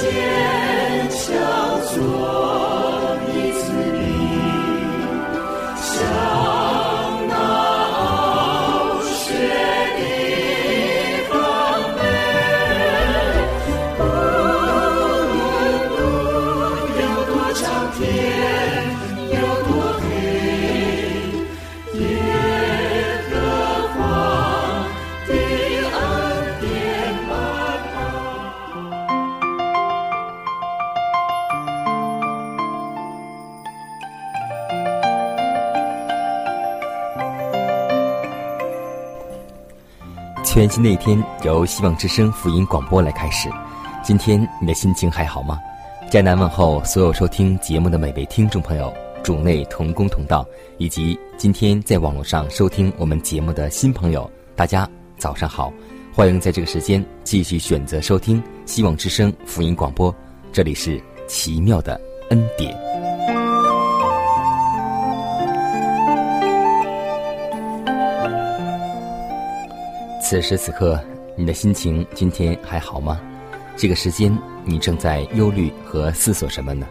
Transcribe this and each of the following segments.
坚强做。全新的一天，由希望之声福音广播来开始。今天你的心情还好吗？迦南问候所有收听节目的每位听众朋友，主内同工同道，以及今天在网络上收听我们节目的新朋友，大家早上好！欢迎在这个时间继续选择收听希望之声福音广播，这里是奇妙的恩典。此时此刻，你的心情今天还好吗？这个时间，你正在忧虑和思索什么呢？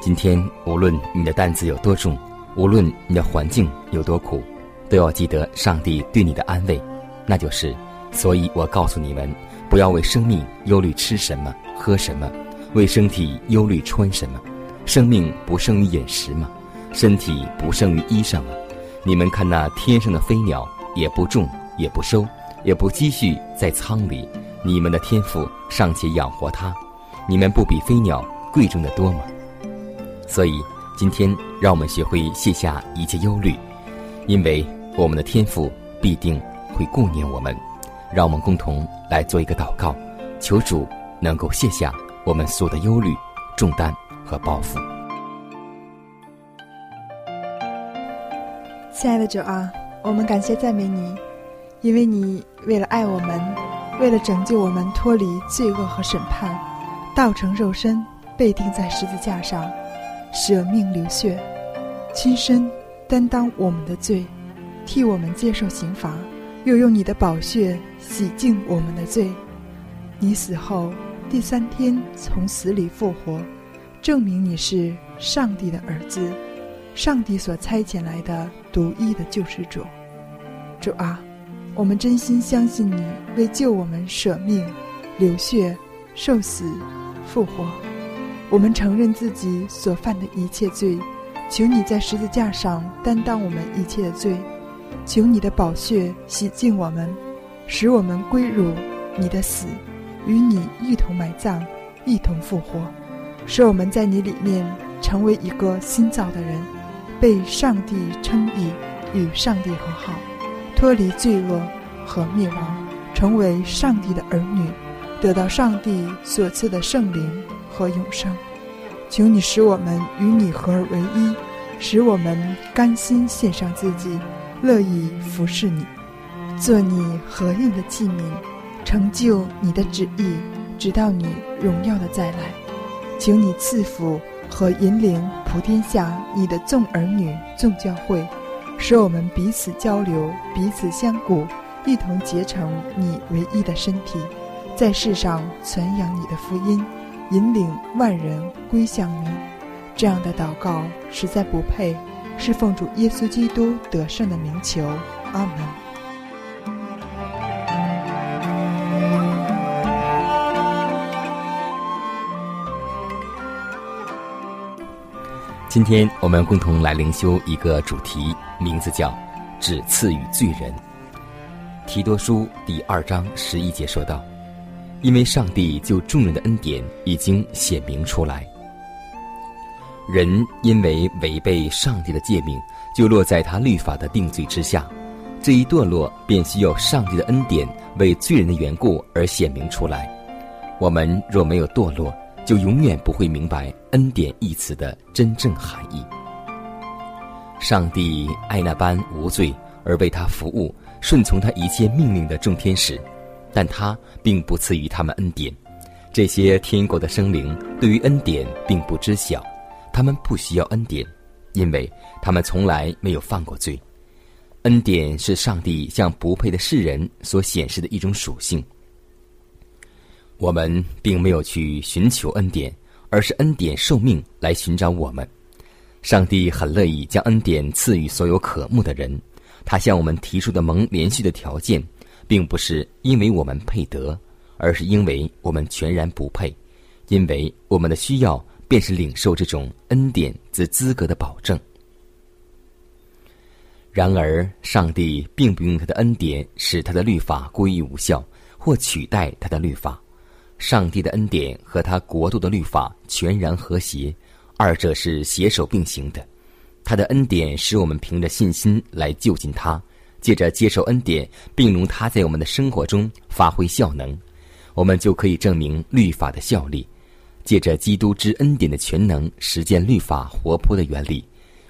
今天，无论你的担子有多重，无论你的环境有多苦，都要记得上帝对你的安慰，那就是：所以我告诉你们，不要为生命忧虑吃什么、喝什么；为身体忧虑穿什么。生命不胜于饮食吗？身体不胜于衣裳吗？你们看那天上的飞鸟，也不种，也不收。也不积蓄在仓里，你们的天赋尚且养活它，你们不比飞鸟贵重的多吗？所以今天让我们学会卸下一切忧虑，因为我们的天赋必定会顾念我们。让我们共同来做一个祷告，求主能够卸下我们所有的忧虑、重担和包袱。亲爱的主啊，我们感谢赞美你。因为你为了爱我们，为了拯救我们脱离罪恶和审判，道成肉身，被钉在十字架上，舍命流血，亲身担当我们的罪，替我们接受刑罚，又用你的宝血洗净我们的罪。你死后第三天从死里复活，证明你是上帝的儿子，上帝所差遣来的独一的救世主。主啊！我们真心相信你为救我们舍命、流血、受死、复活。我们承认自己所犯的一切罪，求你在十字架上担当我们一切的罪，求你的宝血洗净我们，使我们归入你的死，与你一同埋葬，一同复活，使我们在你里面成为一个新造的人，被上帝称义，与上帝和好。脱离罪恶和灭亡，成为上帝的儿女，得到上帝所赐的圣灵和永生。求你使我们与你合而为一，使我们甘心献上自己，乐意服侍你，做你合用的器皿，成就你的旨意，直到你荣耀的再来。请你赐福和引领普天下你的众儿女、众教会。使我们彼此交流，彼此相顾，一同结成你唯一的身体，在世上传扬你的福音，引领万人归向你。这样的祷告实在不配，是奉主耶稣基督得胜的名求。阿门。今天我们共同来灵修一个主题。名字叫“只赐予罪人”。提多书第二章十一节说道：“因为上帝就众人的恩典已经显明出来。”人因为违背上帝的诫命，就落在他律法的定罪之下。这一堕落便需要上帝的恩典为罪人的缘故而显明出来。我们若没有堕落，就永远不会明白“恩典”一词的真正含义。上帝爱那般无罪而为他服务、顺从他一切命令的众天使，但他并不赐予他们恩典。这些天国的生灵对于恩典并不知晓，他们不需要恩典，因为他们从来没有犯过罪。恩典是上帝向不配的世人所显示的一种属性。我们并没有去寻求恩典，而是恩典受命来寻找我们。上帝很乐意将恩典赐予所有渴慕的人。他向我们提出的蒙连续的条件，并不是因为我们配得，而是因为我们全然不配。因为我们的需要，便是领受这种恩典之资格的保证。然而，上帝并不用他的恩典使他的律法归于无效，或取代他的律法。上帝的恩典和他国度的律法全然和谐，二者是携手并行的。他的恩典使我们凭着信心来就近他，借着接受恩典，并容他在我们的生活中发挥效能，我们就可以证明律法的效力。借着基督之恩典的全能实践律法活泼的原理，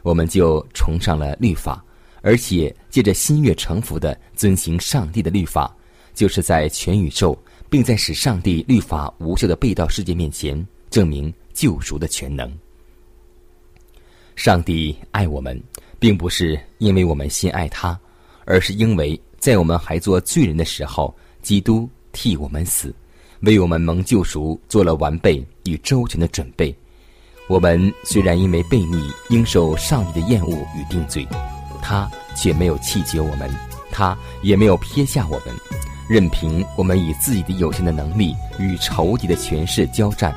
我们就崇尚了律法。而且借着心悦诚服的遵行上帝的律法，就是在全宇宙，并在使上帝律法无效的被盗世界面前，证明救赎的全能。上帝爱我们，并不是因为我们先爱他，而是因为在我们还做罪人的时候，基督替我们死，为我们蒙救赎做了完备与周全的准备。我们虽然因为悖逆，应受上帝的厌恶与定罪。他却没有弃绝我们，他也没有撇下我们，任凭我们以自己的有限的能力与仇敌的权势交战。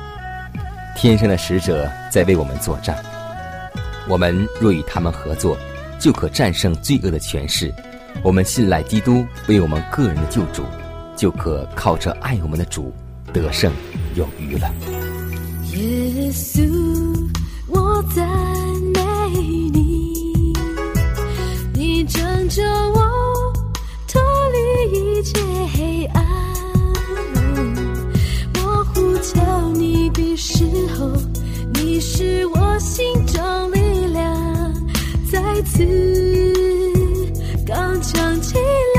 天上的使者在为我们作战，我们若与他们合作，就可战胜罪恶的权势。我们信赖基督为我们个人的救主，就可靠着爱我们的主得胜有余了。耶稣，我在。救我一切黑暗，模糊叫你的时候，你是我心中力量，再次刚强起来。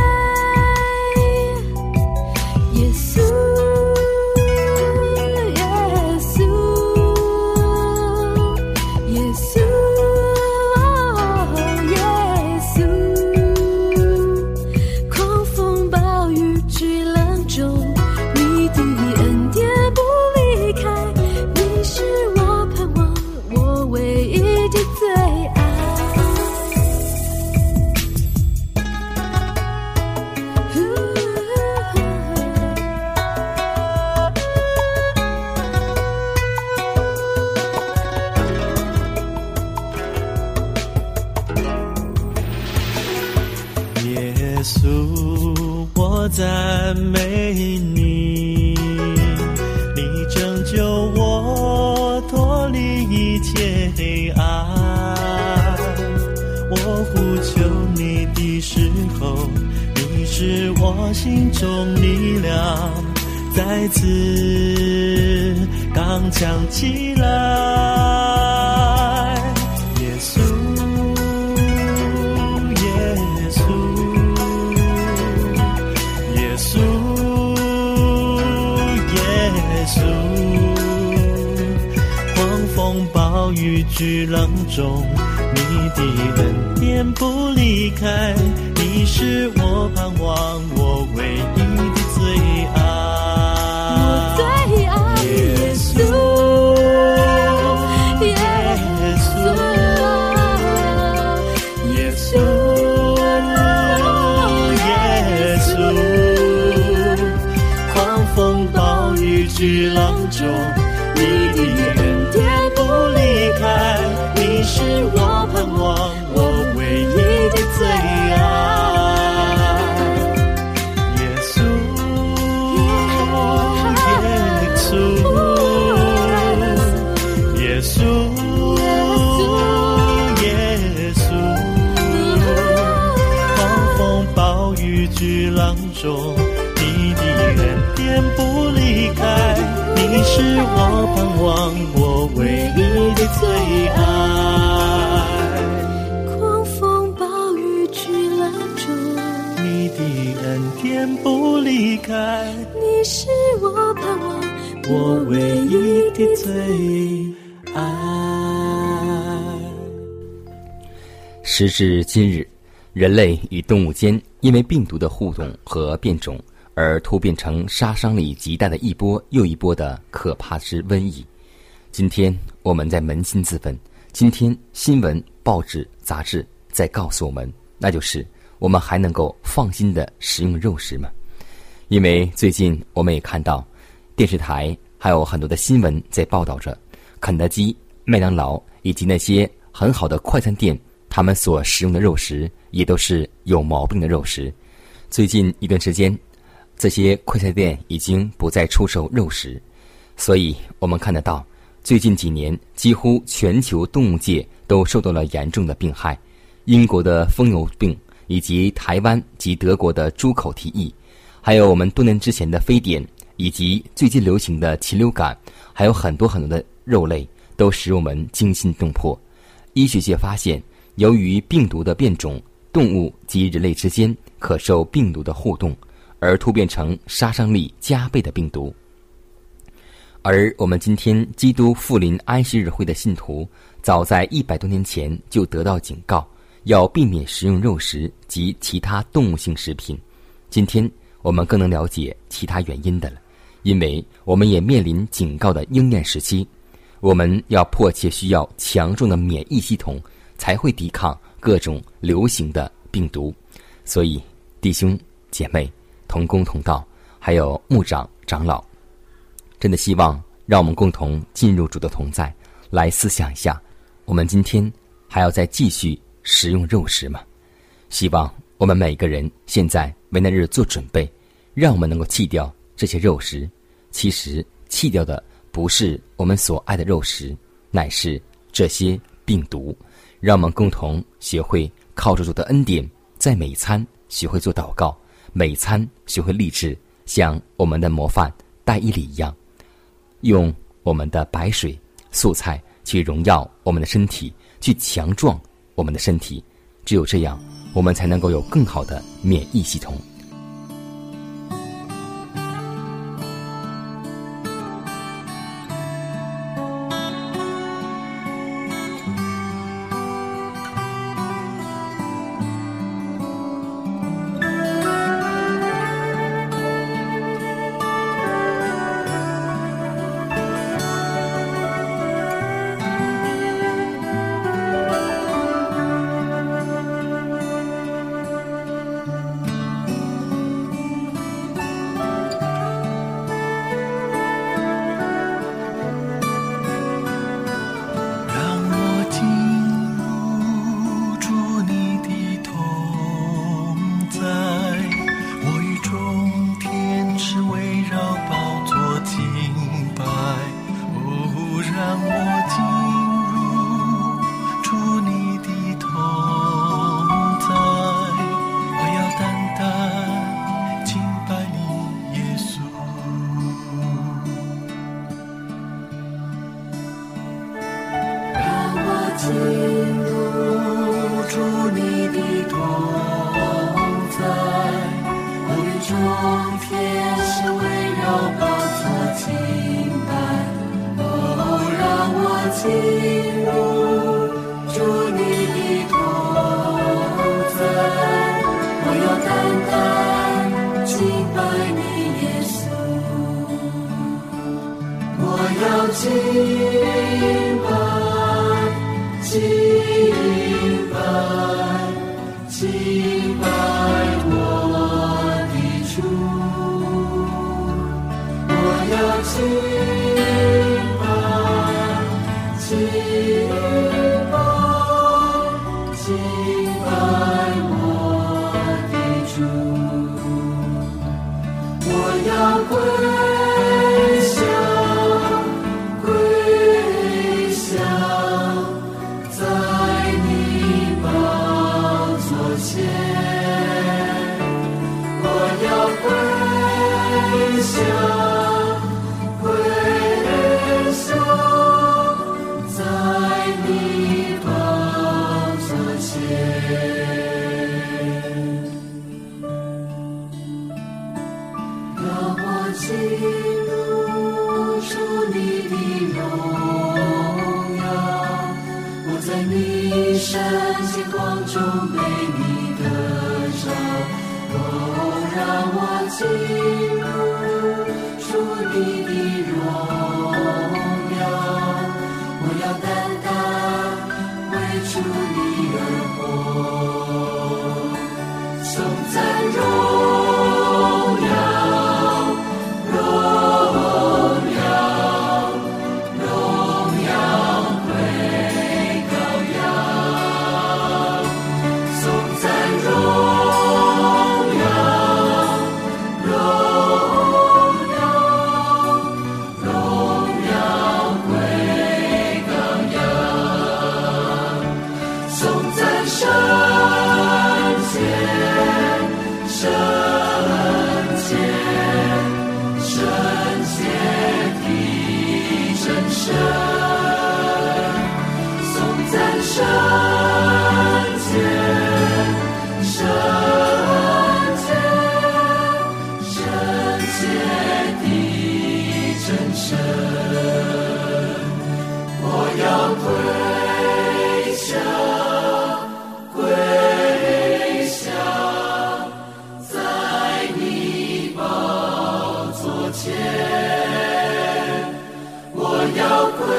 我呼求你的时候，你是我心中力量再次刚强起来，耶稣，耶稣，耶稣，耶稣，狂风暴雨巨浪中，你的恩典不离开。你是我盼望，我唯一的最爱，耶稣，耶稣，耶稣，耶稣，狂风暴雨巨浪中，你的恩典不离开，你是我盼最爱。时至今日，人类与动物间因为病毒的互动和变种，而突变成杀伤力极大的一波又一波的可怕之瘟疫。今天我们在扪心自问：今天新闻、报纸、杂志在告诉我们，那就是我们还能够放心的食用肉食吗？因为最近我们也看到，电视台还有很多的新闻在报道着肯德基、麦当劳以及那些很好的快餐店，他们所食用的肉食也都是有毛病的肉食。最近一段时间，这些快餐店已经不再出售肉食，所以我们看得到，最近几年几乎全球动物界都受到了严重的病害。英国的疯牛病，以及台湾及德国的猪口蹄疫，还有我们多年之前的非典，以及最近流行的禽流感，还有很多很多的肉类，都使我们惊心动魄。医学界发现，由于病毒的变种，动物及人类之间可受病毒的互动，而突变成杀伤力加倍的病毒。而我们今天基督复临安息日会的信徒，早在一百多年前就得到警告，要避免食用肉食及其他动物性食品。今天我们更能了解其他原因的了，因为我们也面临警告的应验时期，我们要迫切需要强壮的免疫系统，才会抵抗各种流行的病毒。所以，弟兄姐妹、同工同道，还有牧长长老。真的希望让我们共同进入主的同在，来思想一下，我们今天还要再继续食用肉食吗？希望我们每个人现在为那日做准备，让我们能够弃掉这些肉食。其实弃掉的不是我们所爱的肉食，乃是这些病毒。让我们共同学会靠着主的恩典，在每餐学会做祷告，每餐学会立志，像我们的模范戴伊里一样。用我们的白水、素菜去荣耀我们的身体，去强壮我们的身体。只有这样，我们才能够有更好的免疫系统。进入主你的同尊，我要单单敬拜你耶稣。我要敬拜，敬拜，敬拜我的主。我要敬。我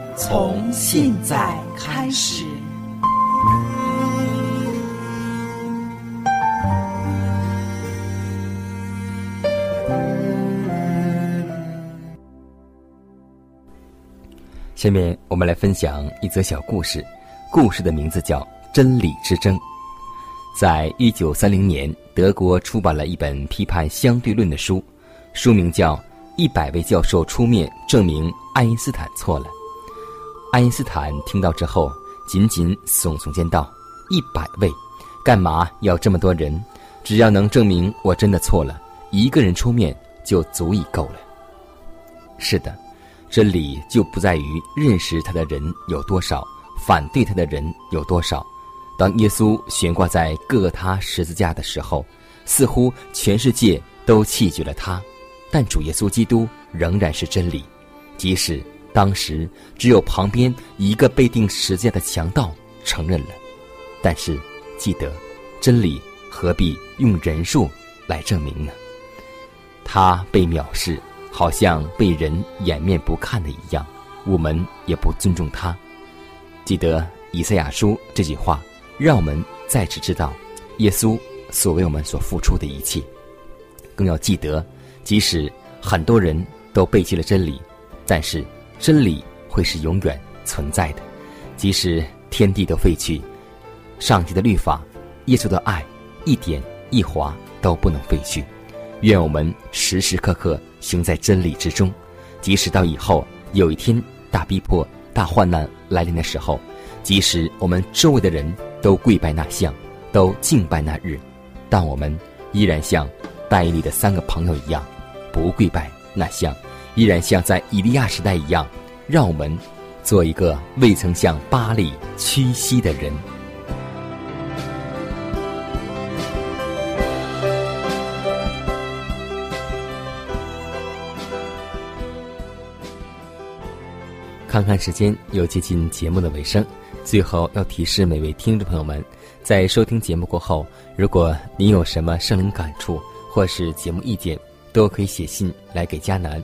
从现在开始。下面我们来分享一则小故事，故事的名字叫《真理之争》。在一九三零年，德国出版了一本批判相对论的书，书名叫《一百位教授出面证明爱因斯坦错了》。爱因斯坦听到之后，紧紧耸耸肩道：“一百位，干嘛要这么多人？只要能证明我真的错了，一个人出面就足以够了。”是的。真理就不在于认识他的人有多少，反对他的人有多少。当耶稣悬挂在各他十字架的时候，似乎全世界都弃绝了他，但主耶稣基督仍然是真理。即使当时只有旁边一个被钉十字架的强盗承认了，但是记得，真理何必用人数来证明呢？他被藐视，好像被人掩面不看的一样，我们也不尊重他。记得以赛亚书这句话，让我们再次知道耶稣所为我们所付出的一切。更要记得，即使很多人都背弃了真理，但是真理会是永远存在的。即使天地都废去，上帝的律法、耶稣的爱，一点一划都不能废去。愿我们时时刻刻行在真理之中，即使到以后有一天大逼迫、大患难来临的时候，即使我们周围的人都跪拜那像，都敬拜那日，但我们依然像戴笠的三个朋友一样，不跪拜那像，依然像在以利亚时代一样，让我们做一个未曾向巴黎屈膝的人。看看时间，又接近节目的尾声。最后要提示每位听众朋友们，在收听节目过后，如果您有什么生灵感触或是节目意见，都可以写信来给迦南，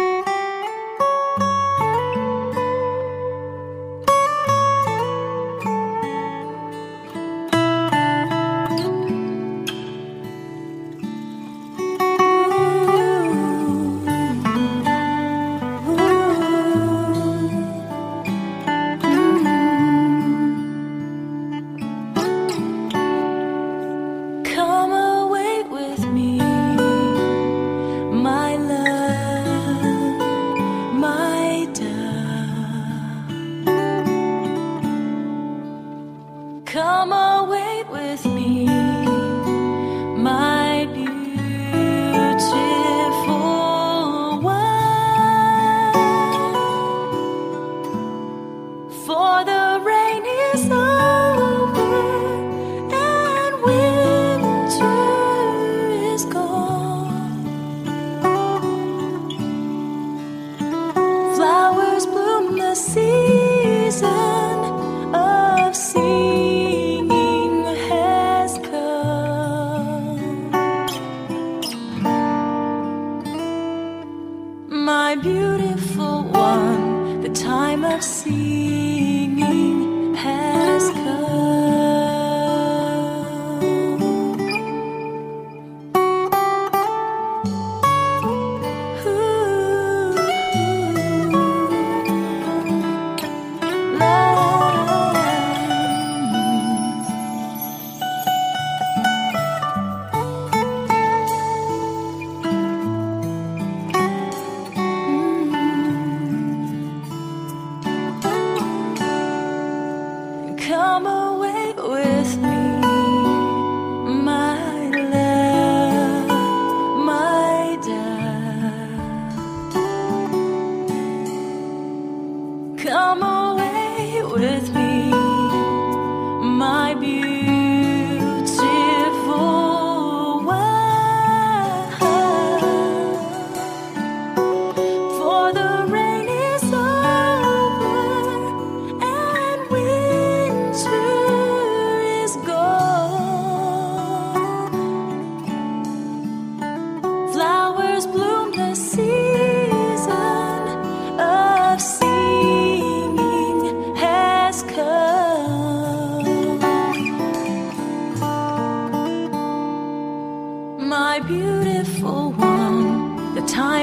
Come.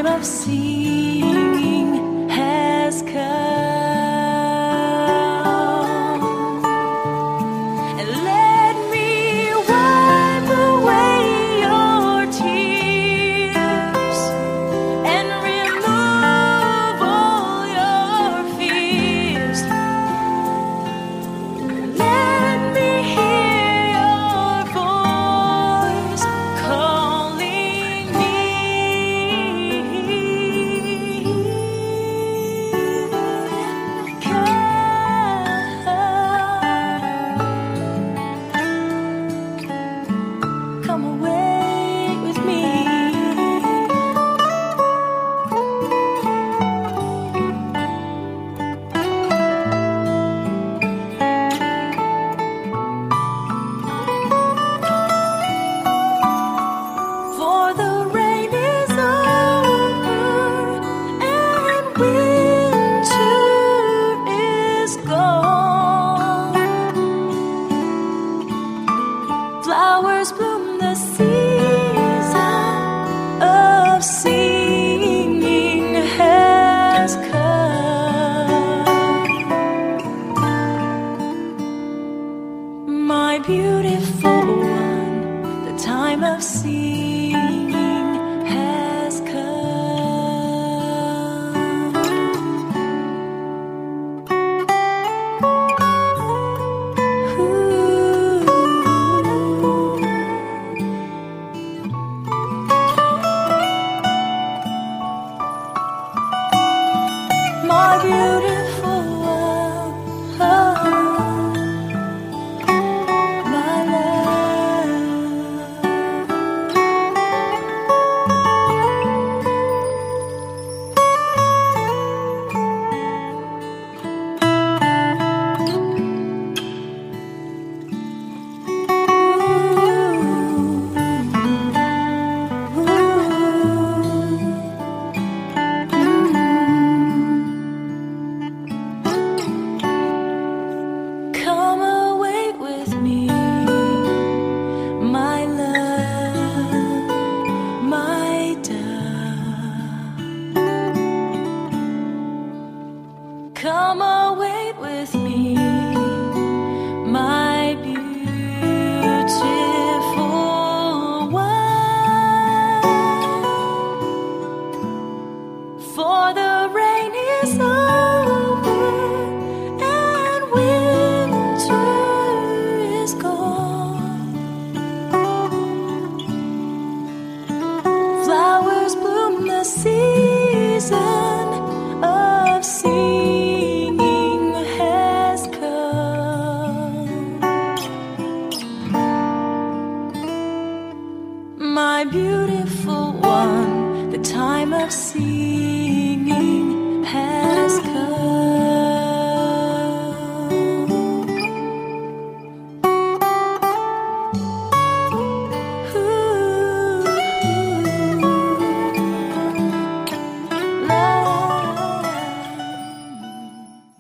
time I've. Beautiful.